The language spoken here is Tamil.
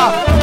அப்பா